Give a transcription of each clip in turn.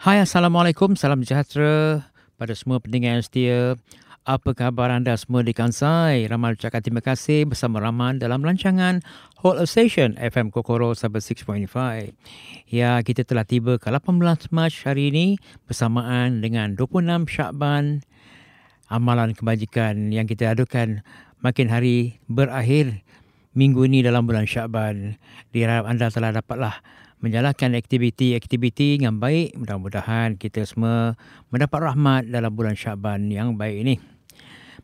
Hai Assalamualaikum, salam sejahtera pada semua pendengar yang setia. Apa khabar anda semua di Kansai? Ramal ucapkan terima kasih bersama Rahman dalam rancangan Whole of Station FM Kokoro 6.5. Ya, kita telah tiba ke 18 Mac hari ini bersamaan dengan 26 Syakban. Amalan kebajikan yang kita adukan makin hari berakhir minggu ini dalam bulan Syakban. Diharap anda telah dapatlah menjalankan aktiviti-aktiviti yang baik. Mudah-mudahan kita semua mendapat rahmat dalam bulan Syaban yang baik ini.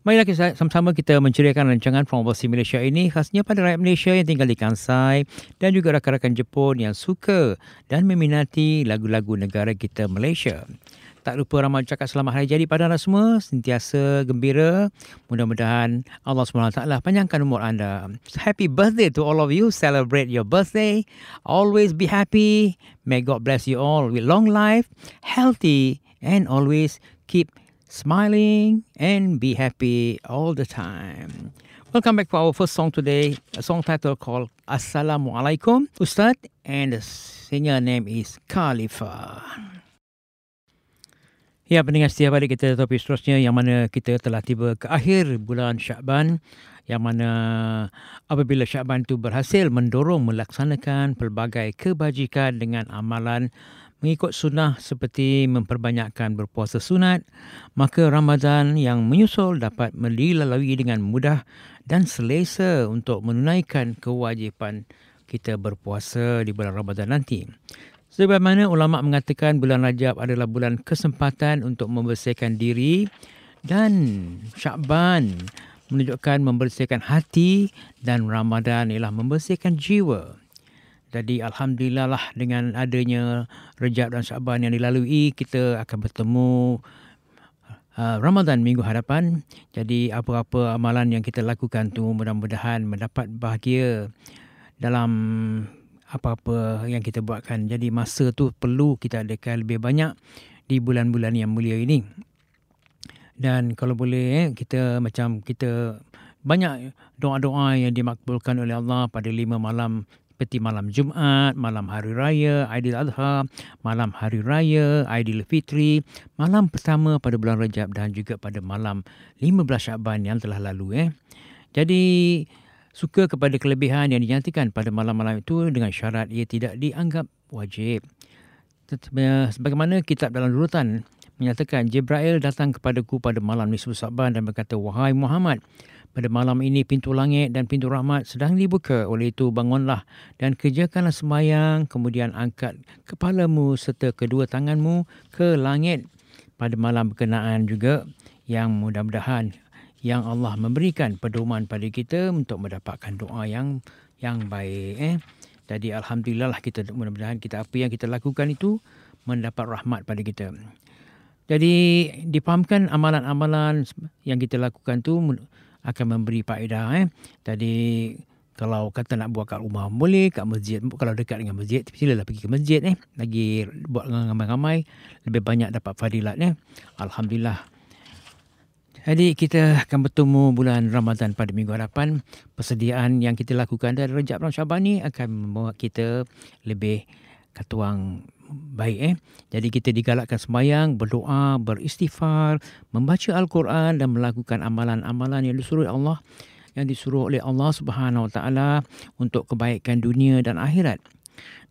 Marilah kita sama-sama kita menceriakan rancangan From Overseas Malaysia ini khasnya pada rakyat Malaysia yang tinggal di Kansai dan juga rakan-rakan Jepun yang suka dan meminati lagu-lagu negara kita Malaysia. Tak lupa ramai cakap selamat hari jadi pada anda semua. Sentiasa gembira. Mudah-mudahan Allah SWT panjangkan umur anda. Happy birthday to all of you. Celebrate your birthday. Always be happy. May God bless you all with long life, healthy, and always keep smiling and be happy all the time. Welcome back to our first song today, a song title called Assalamualaikum Ustaz, and the singer name is Khalifa. Ya, pendengar setiap balik kita topik seterusnya yang mana kita telah tiba ke akhir bulan Syakban yang mana apabila Syakban itu berhasil mendorong melaksanakan pelbagai kebajikan dengan amalan mengikut sunnah seperti memperbanyakkan berpuasa sunat, maka Ramadan yang menyusul dapat dilalui dengan mudah dan selesa untuk menunaikan kewajipan kita berpuasa di bulan Ramadan nanti. Sebagaimana ulama mengatakan bulan Rajab adalah bulan kesempatan untuk membersihkan diri dan Syakban menunjukkan membersihkan hati dan Ramadan ialah membersihkan jiwa. Jadi alhamdulillah lah dengan adanya Rajab dan Syakban yang dilalui kita akan bertemu uh, Ramadan minggu hadapan. Jadi apa-apa amalan yang kita lakukan tu mudah-mudahan mendapat bahagia dalam apa-apa yang kita buatkan. Jadi masa tu perlu kita adakan lebih banyak di bulan-bulan yang mulia ini. Dan kalau boleh eh, kita macam kita banyak doa-doa yang dimakbulkan oleh Allah pada lima malam seperti malam Jumaat, malam Hari Raya, Aidil Adha, malam Hari Raya, Aidil Fitri, malam pertama pada bulan Rajab dan juga pada malam 15 Syaban yang telah lalu. Eh. Jadi suka kepada kelebihan yang dinyatakan pada malam-malam itu dengan syarat ia tidak dianggap wajib. Sebagaimana kitab dalam rurutan menyatakan Jibril datang kepadaku pada malam nisfu Saban dan berkata, Wahai Muhammad, pada malam ini pintu langit dan pintu rahmat sedang dibuka. Oleh itu bangunlah dan kerjakanlah semayang. Kemudian angkat kepalamu serta kedua tanganmu ke langit. Pada malam berkenaan juga yang mudah-mudahan yang Allah memberikan pedoman pada kita untuk mendapatkan doa yang yang baik eh. Jadi alhamdulillah lah kita mudah-mudahan kita apa yang kita lakukan itu mendapat rahmat pada kita. Jadi dipahamkan amalan-amalan yang kita lakukan tu akan memberi faedah eh. Jadi kalau kata nak buat kat rumah boleh, kat masjid kalau dekat dengan masjid silalah pergi ke masjid eh. Lagi buat dengan ramai-ramai lebih banyak dapat fadilat eh. Alhamdulillah. Jadi kita akan bertemu bulan Ramadan pada minggu hadapan. Persediaan yang kita lakukan dari Rejab dan Syaban ni akan membuat kita lebih katuang baik eh. Jadi kita digalakkan sembahyang, berdoa, beristighfar, membaca Al-Quran dan melakukan amalan-amalan yang disuruh Allah yang disuruh oleh Allah Subhanahu Wa Taala untuk kebaikan dunia dan akhirat.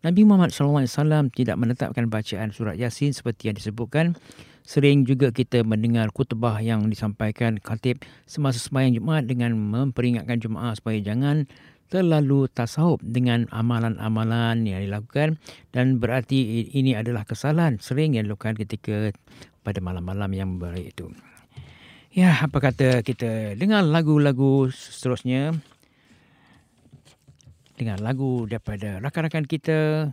Nabi Muhammad SAW tidak menetapkan bacaan surat Yasin seperti yang disebutkan Sering juga kita mendengar kutubah yang disampaikan khatib semasa sembahyang Jumaat dengan memperingatkan jemaah supaya jangan terlalu tasawuf dengan amalan-amalan yang dilakukan dan berarti ini adalah kesalahan sering yang dilakukan ketika pada malam-malam yang baik itu. Ya, apa kata kita dengar lagu-lagu seterusnya dengan lagu daripada rakan-rakan kita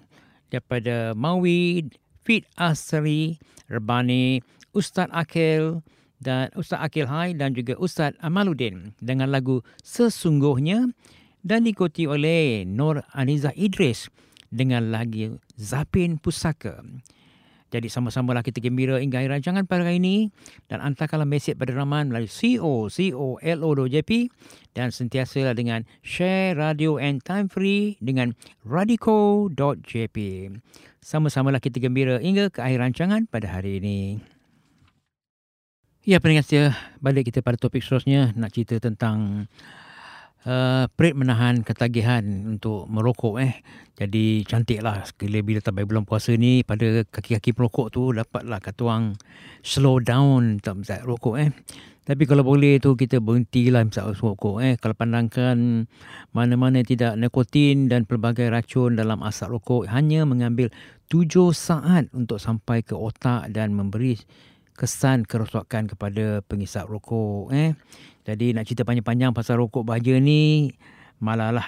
daripada Maui Fit Asri Rebani, Ustaz Akil dan Ustaz Akil Hai dan juga Ustaz Amaluddin dengan lagu Sesungguhnya dan diikuti oleh Nur Aniza Idris dengan lagu Zapin Pusaka. Jadi sama-samalah kita gembira hingga akhir rancangan pada hari ini dan hantarkanlah mesej pada Rahman melalui co.co.lo.jp dan sentiasa dengan share radio and time free dengan radico.jp. Sama-samalah kita gembira hingga ke akhir rancangan pada hari ini. Ya, pendengar setia, balik kita pada topik seterusnya nak cerita tentang uh, perit menahan ketagihan untuk merokok eh. Jadi cantiklah sekali bila tabai bulan puasa ni pada kaki-kaki perokok tu dapatlah kata orang slow down tak rokok eh. Tapi kalau boleh tu kita berhentilah misalnya rokok eh. Kalau pandangkan mana-mana tidak nikotin dan pelbagai racun dalam asap rokok hanya mengambil tujuh saat untuk sampai ke otak dan memberi kesan kerosakan kepada pengisap rokok eh. Jadi nak cerita panjang-panjang pasal rokok bahagia ni malahlah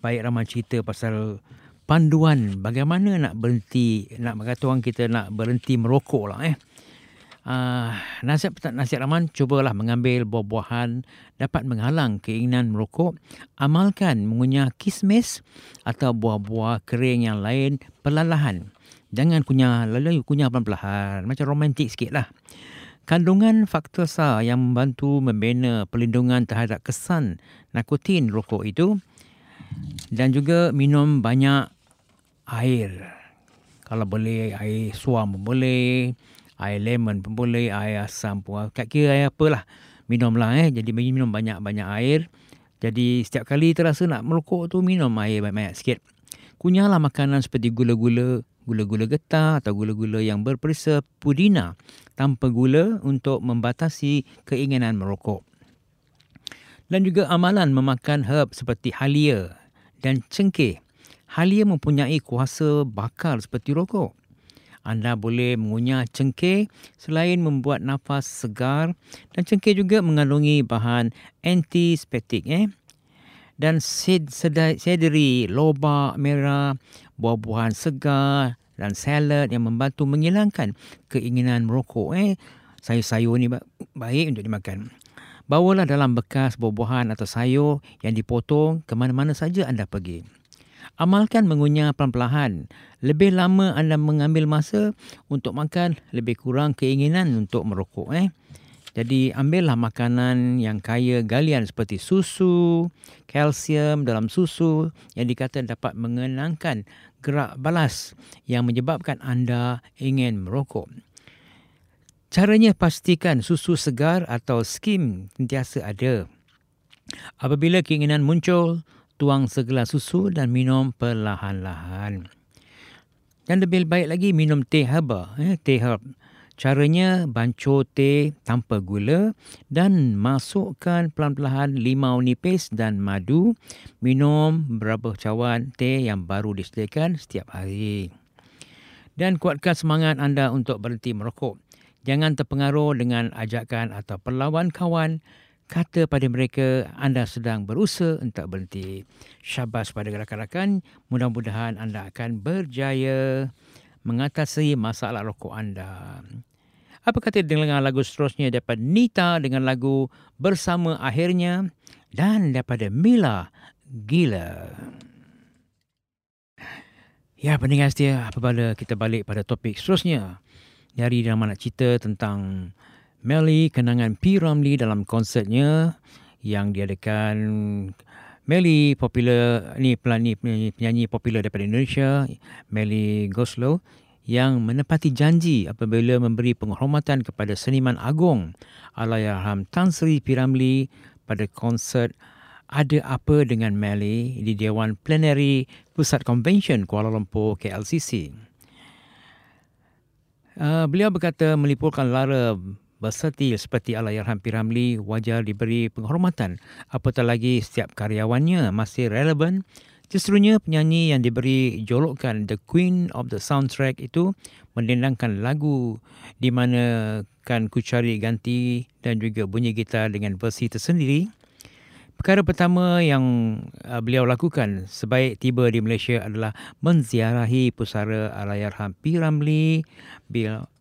baik ramai cerita pasal panduan bagaimana nak berhenti nak kata orang kita nak berhenti merokok lah eh. Uh, nasihat nasihat Rahman cubalah mengambil buah-buahan dapat menghalang keinginan merokok. Amalkan mengunyah kismis atau buah-buah kering yang lain perlahan jangan kunyah lalu kunyah perlahan macam romantik sikit lah kandungan faktor sa yang membantu membina perlindungan terhadap kesan nikotin rokok itu dan juga minum banyak air. Kalau boleh air suam boleh air lemon pun boleh, air asam pun. Kat kira air apalah. Minumlah eh. Jadi minum banyak-banyak air. Jadi setiap kali terasa nak merokok tu minum air banyak-banyak sikit. Kunyahlah makanan seperti gula-gula, gula-gula getah atau gula-gula yang berperisa pudina tanpa gula untuk membatasi keinginan merokok. Dan juga amalan memakan herb seperti halia dan cengkeh. Halia mempunyai kuasa bakar seperti rokok. Anda boleh mengunyah cengkeh selain membuat nafas segar dan cengkeh juga mengandungi bahan antiseptik eh. Dan sederi, lobak merah, buah-buahan segar dan salad yang membantu menghilangkan keinginan merokok eh. Sayur-sayur ni baik untuk dimakan. Bawalah dalam bekas buah-buahan atau sayur yang dipotong ke mana-mana saja anda pergi. Amalkan mengunyah pelan-pelan. Lebih lama anda mengambil masa untuk makan, lebih kurang keinginan untuk merokok. Eh? Jadi ambillah makanan yang kaya galian seperti susu, kalsium dalam susu yang dikata dapat mengenangkan gerak balas yang menyebabkan anda ingin merokok. Caranya pastikan susu segar atau skim sentiasa ada. Apabila keinginan muncul, tuang segelas susu dan minum perlahan-lahan. Dan lebih baik lagi minum teh herba, eh, teh herb. Caranya bancuh teh tanpa gula dan masukkan pelan-pelan limau nipis dan madu. Minum beberapa cawan teh yang baru disediakan setiap hari. Dan kuatkan semangat anda untuk berhenti merokok. Jangan terpengaruh dengan ajakan atau perlawan kawan kata pada mereka anda sedang berusaha untuk berhenti. Syabas pada rakan-rakan, mudah-mudahan anda akan berjaya mengatasi masalah rokok anda. Apa kata dengan lagu seterusnya daripada Nita dengan lagu Bersama Akhirnya dan daripada Mila Gila. Ya, pendengar setia, apabila kita balik pada topik seterusnya. Dari dalam nak cerita tentang Melly kenangan P. Ramlee dalam konsertnya yang diadakan Melly popular ni pelani penyanyi popular daripada Indonesia Melly Goslow yang menepati janji apabila memberi penghormatan kepada seniman agung Allahyarham Tan Sri P. Ramlee pada konsert ada apa dengan Melly di Dewan Plenary Pusat Convention Kuala Lumpur KLCC. Uh, beliau berkata melipurkan lara bersetil seperti Allahyarham Piramli wajar diberi penghormatan apatah lagi setiap karyawannya masih relevan Justrunya penyanyi yang diberi jolokan The Queen of the Soundtrack itu mendendangkan lagu di mana kan ku cari ganti dan juga bunyi gitar dengan versi tersendiri. Perkara pertama yang uh, beliau lakukan sebaik tiba di Malaysia adalah menziarahi pusara Allahyarham P. Ramlee.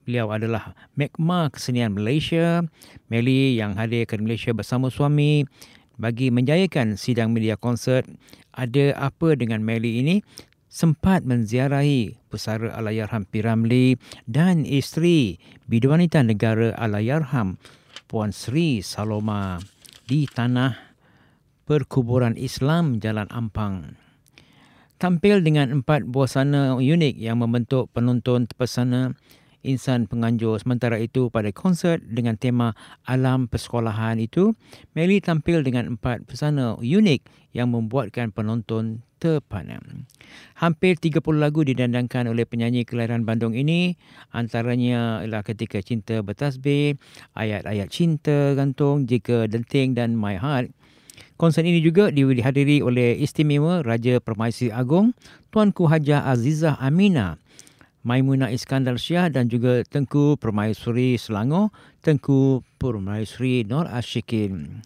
Beliau adalah Megma Kesenian Malaysia, Meli yang hadir ke Malaysia bersama suami bagi menjayakan sidang media konsert. Ada Apa Dengan Meli ini? Sempat menziarahi pusara Allahyarham Piramli dan isteri Biduanita Negara Allahyarham Puan Sri Saloma di tanah perkuburan Islam Jalan Ampang. tampil dengan empat busana unik yang membentuk penonton terpesona insan penganjur. Sementara itu pada konsert dengan tema alam persekolahan itu, Melly tampil dengan empat pesana unik yang membuatkan penonton terpana. Hampir 30 lagu didandangkan oleh penyanyi kelahiran Bandung ini, antaranya ialah ketika cinta bertasbih, ayat-ayat cinta gantung, jika denting dan my heart. Konsert ini juga dihadiri oleh istimewa Raja Permaisuri Agong Tuanku Hajah Azizah Aminah Maimunah Iskandar Syah dan juga Tengku Permaisuri Selangor, Tengku Permaisuri Nur Ashikin.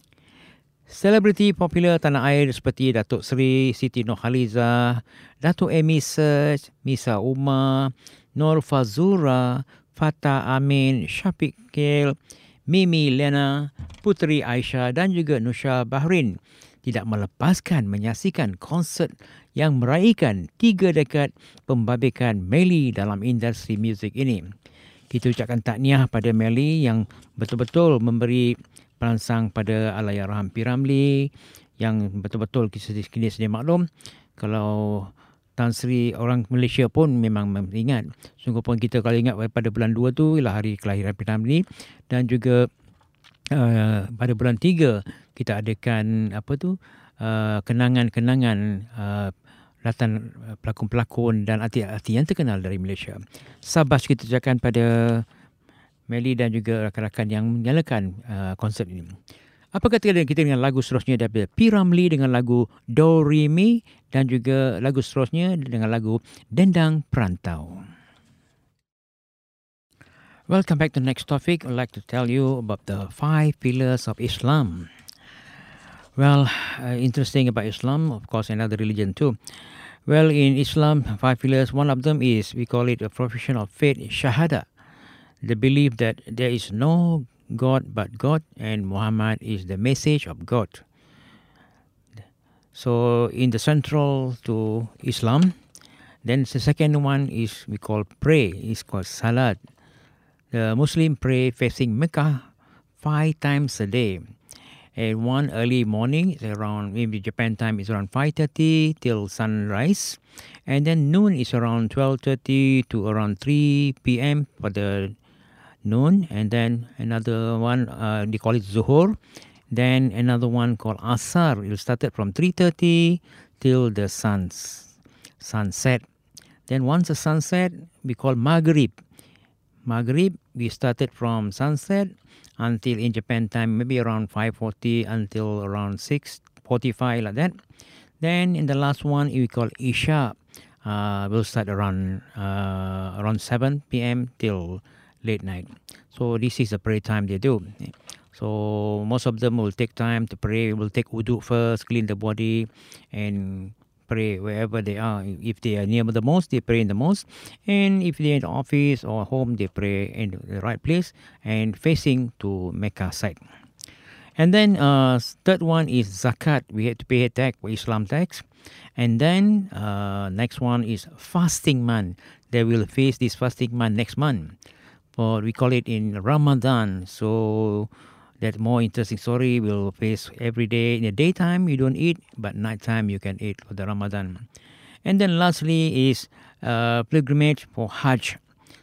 Selebriti popular tanah air seperti Datuk Seri Siti Nurhaliza, Datuk Amy Search, Misa Umar, Nur Fazura, Fatah Amin, Syafiq Kil, Mimi Lena, Puteri Aisyah dan juga Nusha Bahrin tidak melepaskan menyaksikan konsert yang meraihkan tiga dekad pembabikan Melly dalam industri muzik ini. Kita ucapkan takniah pada Melly yang betul-betul memberi perangsang pada Allahyarham Piramli yang betul-betul kini sedia maklum kalau Tan Sri orang Malaysia pun memang ingat. Sungguh pun kita kalau ingat pada bulan 2 tu ialah hari kelahiran Piramli dan juga uh, pada bulan 3 kita adakan apa tu uh, kenangan-kenangan uh, latan uh, pelakon-pelakon dan artis-artis yang terkenal dari Malaysia. Sabas kita ucapkan pada Melly dan juga rakan-rakan yang menyalakan uh, konsert ini. Apa kata kita dengan lagu seterusnya daripada P. Ramlee dengan lagu Do Re Mi dan juga lagu seterusnya dengan lagu Dendang Perantau. Welcome back to the next topic. I'd like to tell you about the five pillars of Islam. Well, uh, interesting about Islam, of course, another religion too. Well, in Islam, five pillars, one of them is, we call it a profession of faith, shahada. The belief that there is no God but God and Muhammad is the message of God. So, in the central to Islam, then the second one is we call pray, it's called salat. The Muslim pray facing Mecca five times a day and one early morning around maybe Japan time is around 5:30 till sunrise. And then noon is around 12:30 to around 3 p.m. for the noon. And then another one uh, they call it zuhur. Then another one called asar. It started from 3:30 till the sun's sunset. Then once the sunset we call maghrib. Maghrib we started from sunset until in Japan time, maybe around 5.40 until around 6.45 like that. Then in the last one, we call Isha. Uh, will start around uh, around 7 p.m. till late night. So this is the prayer time they do. So most of them will take time to pray. Will take wudu first, clean the body, and pray wherever they are. If they are near the mosque, they pray in the mosque. And if they're in the office or home, they pray in the right place and facing to Mecca side. And then uh, third one is zakat. We have to pay a tax Islam tax. And then uh, next one is fasting month. They will face this fasting month next month. For we call it in Ramadan. So that more interesting story will face every day. In the daytime, you don't eat, but nighttime you can eat for the Ramadan. And then lastly is uh, pilgrimage for Hajj.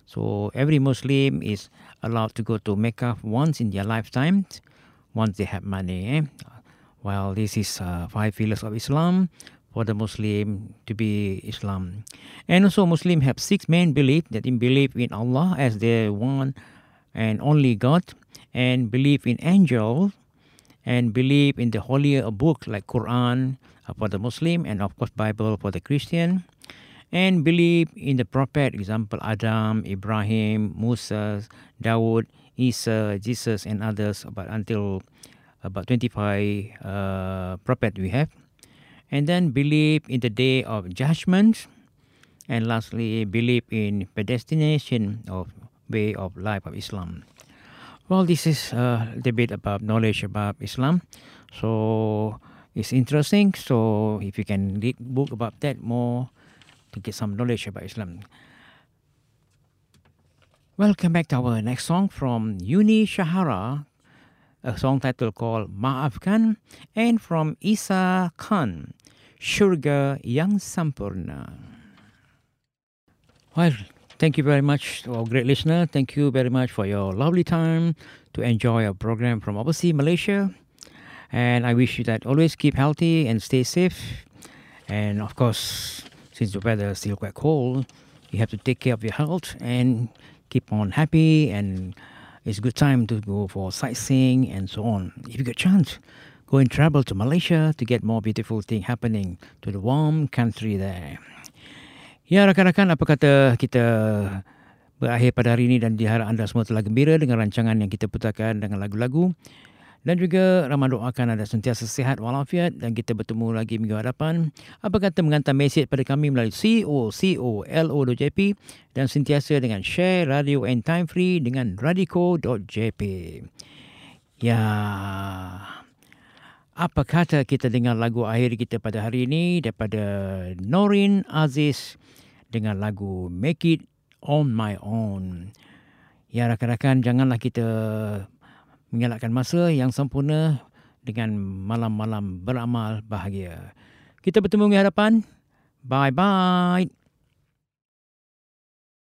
So every Muslim is allowed to go to Mecca once in their lifetime, once they have money. Eh? Well, this is uh, five pillars of Islam for the Muslim to be Islam. And also Muslim have six main beliefs that in believe in Allah as their one and only God and believe in angels and believe in the holier book like Quran for the Muslim and of course Bible for the Christian. And believe in the prophet example Adam, Ibrahim, Musa, Dawood, Isa, Jesus and others but until about 25 uh, prophet we have. And then believe in the day of judgment. And lastly believe in predestination of way of life of Islam. Well, this is a debate about knowledge about Islam. So it's interesting. So if you can read book about that more to get some knowledge about Islam. Welcome back to our next song from Yuni Shahara, a song title called Ma'afkan, and from Isa Khan, syurga yang sempurna. Well, thank you very much to our great listener. Thank you very much for your lovely time to enjoy our program from overseas Malaysia. And I wish you that always keep healthy and stay safe. And of course, since the weather is still quite cold, you have to take care of your health and keep on happy. And it's a good time to go for sightseeing and so on. If you get a chance, go and travel to Malaysia to get more beautiful thing happening to the warm country there. Ya rakan-rakan apa kata kita berakhir pada hari ini dan diharap anda semua telah gembira dengan rancangan yang kita putarkan dengan lagu-lagu. Dan juga ramai doakan anda sentiasa sihat walafiat dan kita bertemu lagi minggu hadapan. Apa kata mengantar mesej pada kami melalui co.co.lo.jp dan sentiasa dengan share radio and time free dengan radiko.jp. Ya, apa kata kita dengar lagu akhir kita pada hari ini daripada Norin Aziz dengan lagu Make It On My Own. Ya rakan-rakan janganlah kita mengelakkan masa yang sempurna dengan malam-malam beramal bahagia. Kita bertemu di hadapan. Bye-bye.